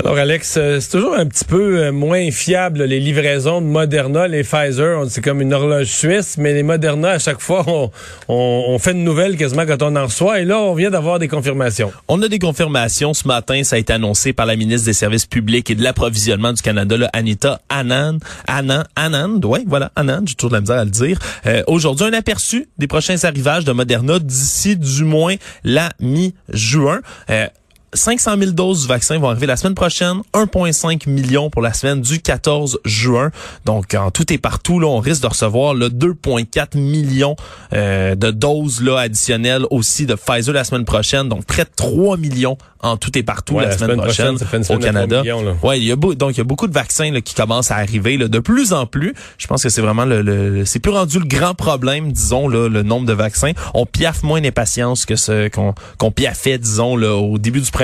Alors Alex, euh, c'est toujours un petit peu euh, moins fiable les livraisons de Moderna, les Pfizer, c'est comme une horloge suisse, mais les Moderna à chaque fois on, on, on fait de nouvelles quasiment quand on en reçoit et là on vient d'avoir des confirmations. On a des confirmations ce matin, ça a été annoncé par la ministre des Services publics et de l'approvisionnement du Canada, là, Anita Anand, Anand, Anand, ouais, voilà, Anand, j'ai toujours de la misère à le dire. Euh, Aujourd'hui, un aperçu des prochains arrivages de Moderna d'ici du moins la mi-juin. Euh, 500 000 doses du vaccin vont arriver la semaine prochaine, 1,5 million pour la semaine du 14 juin. Donc, en tout et partout, là, on risque de recevoir le 2,4 millions euh, de doses là, additionnelles aussi de Pfizer la semaine prochaine. Donc, près de 3 millions en tout et partout Ouais, la, semaine, semaine prochaine, prochaine, au semaine de 3 Canada. millions, là. Ouais, il y a beau- donc il y a beaucoup de vaccins là, qui commencent à arriver là, de plus en plus. Je pense que c'est vraiment le, le- c'est plus rendu le grand problème, disons là, le nombre de vaccins. On piaffe moins d'impatience que ce qu'on qu'on piaffait, disons là, au début du printemps.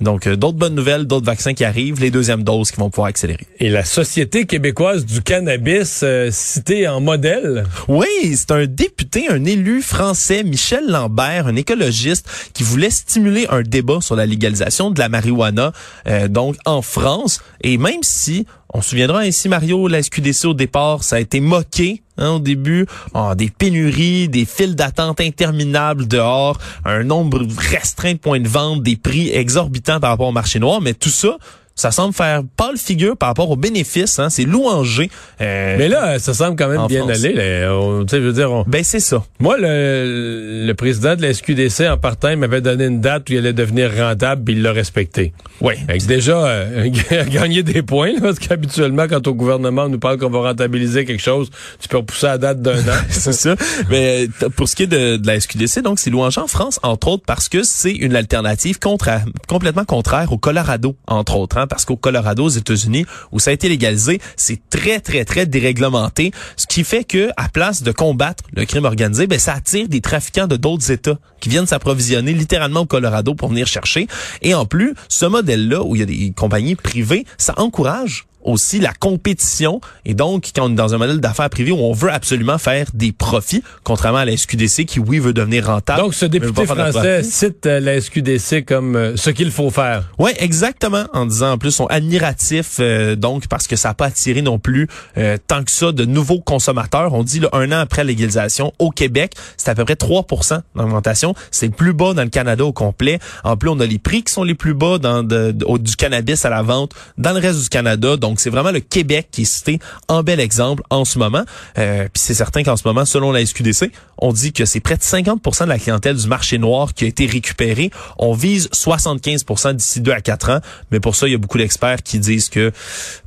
Donc euh, d'autres bonnes nouvelles, d'autres vaccins qui arrivent, les deuxièmes doses qui vont pouvoir accélérer. Et la Société québécoise du cannabis euh, citée en modèle? Oui, c'est un député, un élu français, Michel Lambert, un écologiste, qui voulait stimuler un débat sur la légalisation de la marijuana, euh, donc en France. Et même si, on se souviendra ainsi, Mario, la SQDC au départ, ça a été moqué hein, au début, Ah, des pénuries, des files d'attente interminables dehors, un nombre restreint de points de vente, des prix exorbitants par rapport au marché noir, mais tout ça, ça semble faire pâle figure par rapport aux bénéfices. Hein, c'est louangé. euh, Mais là, ça semble quand même En bien France. aller. là. On- je veux dire, on- ben c'est ça. moi, le, le président de la SQDC, en partant, il m'avait donné une date où il allait devenir rentable, puis il l'a respecté. Oui. Déjà, euh, gagner des points, là, parce qu'habituellement, quand au gouvernement nous parle qu'on va rentabiliser quelque chose, tu peux repousser la date d'un an. c'est ça. Mais pour ce qui est de, de la SQDC, donc c'est louangé en France, entre autres, parce que c'est une alternative contra- complètement contraire au Colorado, entre autres. Hein, parce qu'au Colorado, aux États-Unis, où ça a été légalisé, c'est très, très, très déréglementé. Ce qui fait que, à place de combattre le crime organisé, ben, ça attire des trafiquants de d'autres États qui viennent s'approvisionner littéralement au Colorado pour venir chercher. Et en plus, ce modèle-là, où il y a des compagnies privées, ça encourage aussi la compétition et donc quand on est dans un modèle d'affaires privé où on veut absolument faire des profits contrairement à la SQDC qui oui veut devenir rentable. Donc, ce député français cite euh, la SQDC comme euh, ce qu'il faut faire. Ouais, exactement. En disant en plus sont admiratifs euh, donc parce que ça n'a pas attiré non plus euh, tant que ça de nouveaux consommateurs. On dit là, un an après légalisation au Québec, c'est à peu près 3% d'augmentation. C'est le plus bas dans le Canada au complet. En plus, on a les prix qui sont les plus bas dans de- de- au- du cannabis à la vente dans le reste du Canada. Donc c'est vraiment le Québec qui est cité en bel exemple en ce moment. Euh, Puis c'est certain qu'en ce moment, selon la SQDC, on dit que c'est près de 50% de la clientèle du marché noir qui a été récupérée. On vise 75% d'ici 2 à 4 ans. Mais pour ça, il y a beaucoup d'experts qui disent que,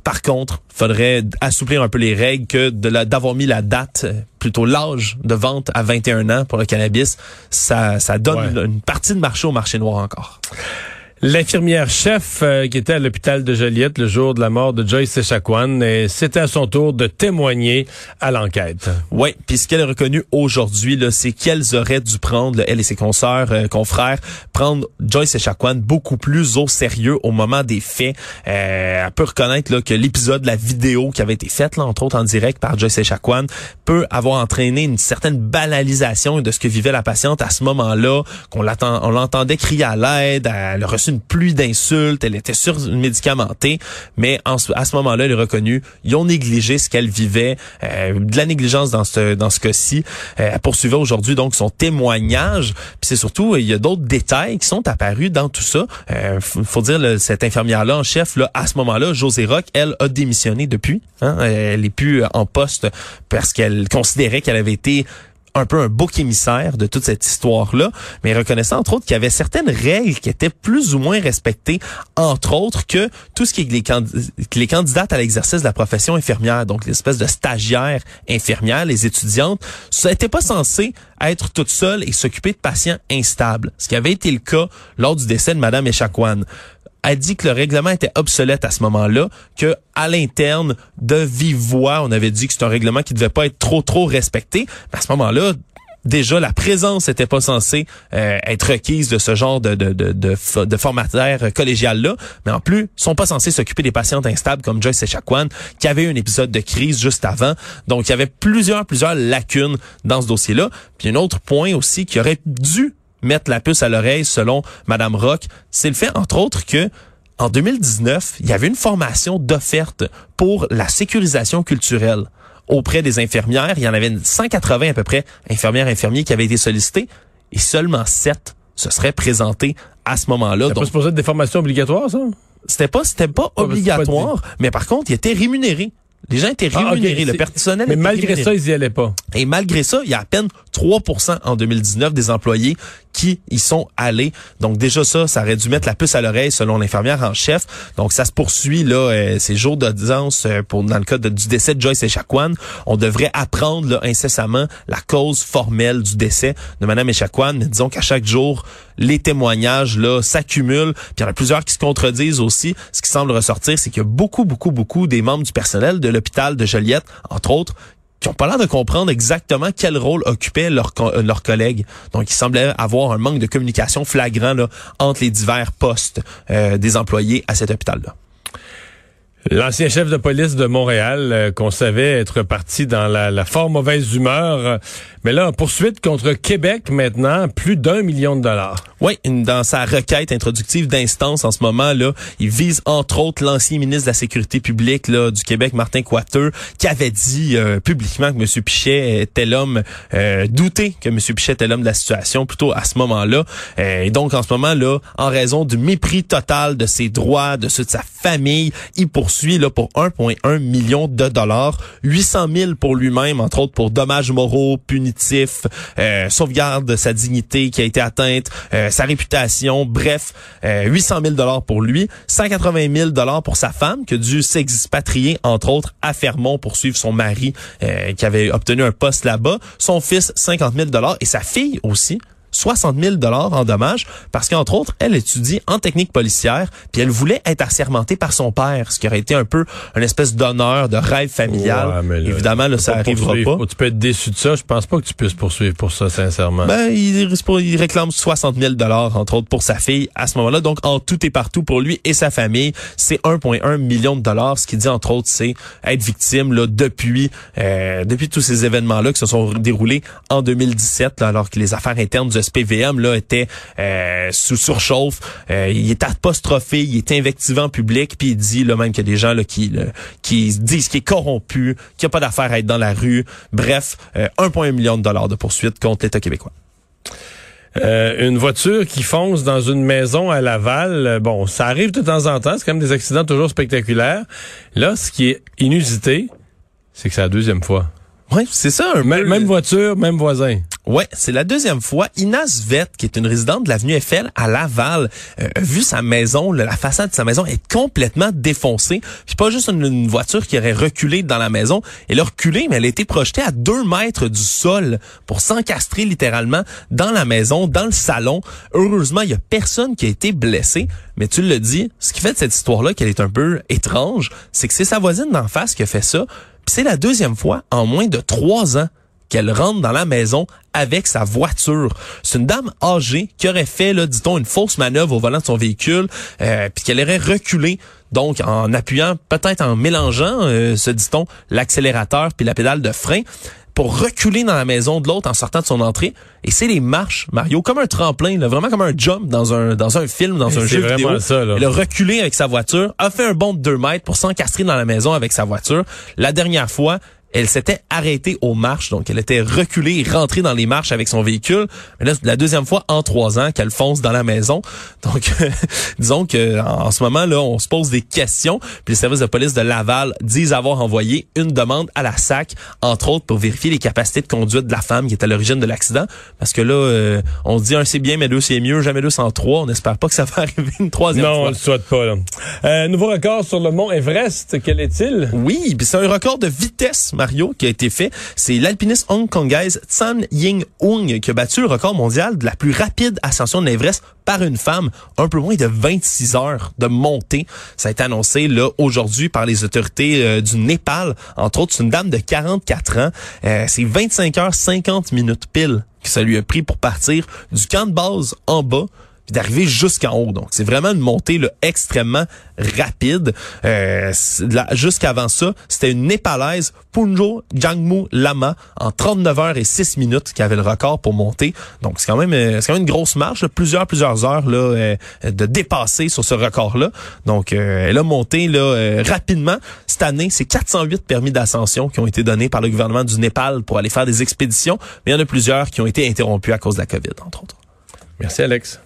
par contre, faudrait assouplir un peu les règles que d'avoir mis la date, euh, plutôt l'âge de vente à 21 ans pour le cannabis, ça, ça donne Ouais. une partie de marché au marché noir encore. L'infirmière chef euh, qui était à l'hôpital de Joliette le jour de la mort de Joyce Echaquan, et c'était à son tour de témoigner à l'enquête. Oui, puis ce qu'elle a reconnu aujourd'hui, c'est qu'elles auraient dû prendre, elle et ses consoeurs, euh, confrères, prendre Joyce Echaquan beaucoup plus au sérieux au moment des faits. Euh, elle peut reconnaître là, que l'épisode, la vidéo qui avait été faite, là, entre autres en direct par Joyce Echaquan, peut avoir entraîné une certaine banalisation de ce que vivait la patiente à ce moment-là, qu'on l'entendait crier à l'aide, elle a reçu une pluie d'insultes, elle était surmédicamentée, mais en à ce moment-là, elle est reconnue, ils ont négligé ce qu'elle vivait, euh, de la négligence dans ce dans ce cas-ci. Euh, elle poursuivait aujourd'hui donc son témoignage, puis c'est surtout il y a d'autres détails qui sont apparus dans tout ça. Euh, faut dire le- cette infirmière-là en chef là à ce moment-là, José Rock, elle a démissionné depuis. Hein, elle est plus en poste parce qu'elle considérait qu'elle avait été un peu un bouc émissaire de toute cette histoire-là, mais reconnaissant entre autres qu'il y avait certaines règles qui étaient plus ou moins respectées, entre autres que tout ce qui est les, les candidates à l'exercice de la profession infirmière, donc l'espèce de stagiaires infirmières, les étudiantes, ça n'était pas censé être toutes seules et s'occuper de patients instables, ce qui avait été le cas lors du décès de Madame Echaquan a dit que le règlement était obsolète à ce moment-là, que à l'interne, de vive on avait dit que c'est un règlement qui devait pas être trop trop respecté. Mais à ce moment-là, déjà la présence n'était pas censée euh, être requise de ce genre de de de, de, de formateur collégial là, mais en plus sont pas censés s'occuper des patientes instables comme Joyce Echaquan qui avait eu un épisode de crise juste avant. Donc il y avait plusieurs plusieurs lacunes dans ce dossier-là. Puis un autre point aussi qui aurait dû mettre la puce à l'oreille selon Madame Rock, c'est le fait entre autres que en 2019, il y avait une formation d'offerte pour la sécurisation culturelle auprès des infirmières. Il y en avait 180 à peu près infirmières infirmiers qui avaient été sollicités et seulement 7 se seraient présentés à ce moment-là. C'est pas supposé être des formations obligatoires, ça? C'était pas, c'était pas obligatoire, mais par contre, il était rémunéré. Les gens étaient ah, rémunérés, le personnel Mais malgré ça, ils y allaient pas. Et malgré ça, il y a à peine 3% en 2019 des employés qui y sont allés. Donc déjà ça, ça aurait dû mettre la puce à l'oreille selon l'infirmière en chef. Donc ça se poursuit là euh, ces jours d'audience euh, pour dans le cas du décès de Joyce Echaquan. On devrait apprendre là, incessamment la cause formelle du décès de Madame Echaquan. Disons qu'à chaque jour, les témoignages là s'accumulent. Puis il y en a plusieurs qui se contredisent aussi. Ce qui semble ressortir, c'est qu'il y a beaucoup, beaucoup, beaucoup des membres du personnel de l'hôpital de Joliette, entre autres, qui ont pas l'air de comprendre exactement quel rôle occupaient leurs euh, leurs collègues. Donc, il semblait avoir un manque de communication flagrant entre les divers postes euh, des employés à cet hôpital-là. L'ancien chef de police de Montréal, euh, qu'on savait être parti dans la, la fort mauvaise humeur, mais là, poursuite contre Québec maintenant, plus d'un million de dollars. Oui, dans sa requête introductive d'instance en ce moment là, il vise entre autres l'ancien ministre de la Sécurité publique là, du Québec, Martin Coiteux, qui avait dit euh, publiquement que M. Pichet était l'homme euh, douté que M. Pichet était l'homme de la situation, plutôt à ce moment-là. Euh, et donc en ce moment là, en raison du mépris total de ses droits, de ceux de sa famille, il poursuit là pour 1,1 million de dollars, 800 000 pour lui-même, entre autres pour dommages moraux, punitifs, euh, sauvegarde de sa dignité qui a été atteinte sa réputation, bref, 800 000 dollars pour lui, 180 000 dollars pour sa femme qui a dû s'expatrier entre autres à Fermont pour suivre son mari euh, qui avait obtenu un poste là-bas, son fils 50 000 dollars. Et sa fille aussi 60 000 dollars en dommages parce qu'entre autres, elle étudie en technique policière, puis elle voulait être assermentée par son père, ce qui aurait été un peu une espèce d'honneur, de rêve familial. Évidemment, là, ça arrivera pas. Tu peux être déçu de ça. Je pense pas que tu puisses poursuivre pour ça, sincèrement. Ben, il, il réclame 60 000 dollars entre autres pour sa fille à ce moment-là. Donc, en tout et partout pour lui et sa famille, c'est 1,1 million de dollars. Ce qui dit entre autres, c'est être victime là depuis euh, depuis tous ces événements-là qui se sont déroulés en 2017, alors que les affaires internes du SPVM là était euh, sous surchauffe. Euh, il est apostrophé, il est invectivé en public, puis il dit là même qu'il y a des gens là qui qui disent qu'il est corrompu, qu'il n'y a pas d'affaire à être dans la rue. Bref, 1,1 euh, million de dollars de poursuite contre l'État québécois. une voiture qui fonce dans une maison à Laval, bon, ça arrive de temps en temps, c'est quand même des accidents toujours spectaculaires. Là, ce qui est inusité, c'est que c'est la deuxième fois. Oui, c'est ça. Un même voiture, même voisin. Ouais, c'est la deuxième fois. Inas Vett, qui est une résidente de l'avenue Eiffel à Laval, euh, a vu sa maison, la façade de sa maison est complètement défoncée. Puis pas juste une, voiture qui aurait reculé dans la maison. Elle a reculé, mais elle a été projetée à deux mètres du sol pour s'encastrer littéralement dans la maison, dans le salon. Heureusement, il y a personne qui a été blessé. Mais tu le dis, ce qui fait de cette histoire-là qu'elle est un peu étrange, c'est que c'est sa voisine d'en face qui a fait ça. Puis c'est la deuxième fois en moins de trois ans qu'elle rentre dans la maison avec sa voiture. C'est une dame âgée qui aurait fait, là, dit-on, une fausse manœuvre au volant de son véhicule, euh, puis qu'elle aurait reculé, donc en appuyant, peut-être en mélangeant, euh, se dit-on, l'accélérateur puis la pédale de frein pour reculer dans la maison de l'autre en sortant de son entrée. Et c'est les marches, Mario, comme un tremplin, là, vraiment comme un jump dans un dans un film, dans un jeu vidéo. Ça, là. Elle a reculé avec sa voiture, a fait un bond de deux mètres pour s'encastrer dans la maison avec sa voiture. La dernière fois, elle s'était arrêtée aux marches, donc elle était reculée et rentrée dans les marches avec son véhicule. Mais là, c'est la deuxième fois en trois ans qu'elle fonce dans la maison. Donc, disons que en ce moment là, on se pose des questions. Puis les services de police de Laval disent avoir envoyé une demande à la SAC, entre autres pour vérifier les capacités de conduite de la femme qui est à l'origine de l'accident. Parce que là, euh, on se dit un c'est bien, mais deux c'est mieux, jamais deux sans trois. On n'espère pas que ça va arriver une troisième fois. Non, on le souhaite pas. Là. Euh, nouveau record sur le mont Everest. Quel est-il? Oui, c'est un record de vitesse. Mario qui a été fait. C'est l'alpiniste hongkongaise Tsan Ying Ung qui a battu le record mondial de la plus rapide ascension de l'Everest par une femme, un peu moins de 26 heures de montée. Ça a été annoncé là aujourd'hui par les autorités euh, du Népal. Entre autres, une dame de 44 ans. Euh, c'est 25 heures 50 minutes pile que ça lui a pris pour partir du camp de base en bas puis d'arriver jusqu'en haut. Donc, c'est vraiment une montée là, extrêmement rapide. Euh, Jusqu'avant ça, c'était une népalaise, Punjo Jangmu Lama, en 39 heures et 6 minutes, qui avait le record pour monter. Donc, c'est quand même euh, c'est quand même une grosse marche, plusieurs, plusieurs heures là, euh, de dépasser sur ce record-là. Donc, euh, elle a monté là, rapidement. Cette année, c'est 408 permis d'ascension qui ont été donnés par le gouvernement du Népal pour aller faire des expéditions, mais il y en a plusieurs qui ont été interrompus à cause de la COVID, entre autres. Merci, Alex.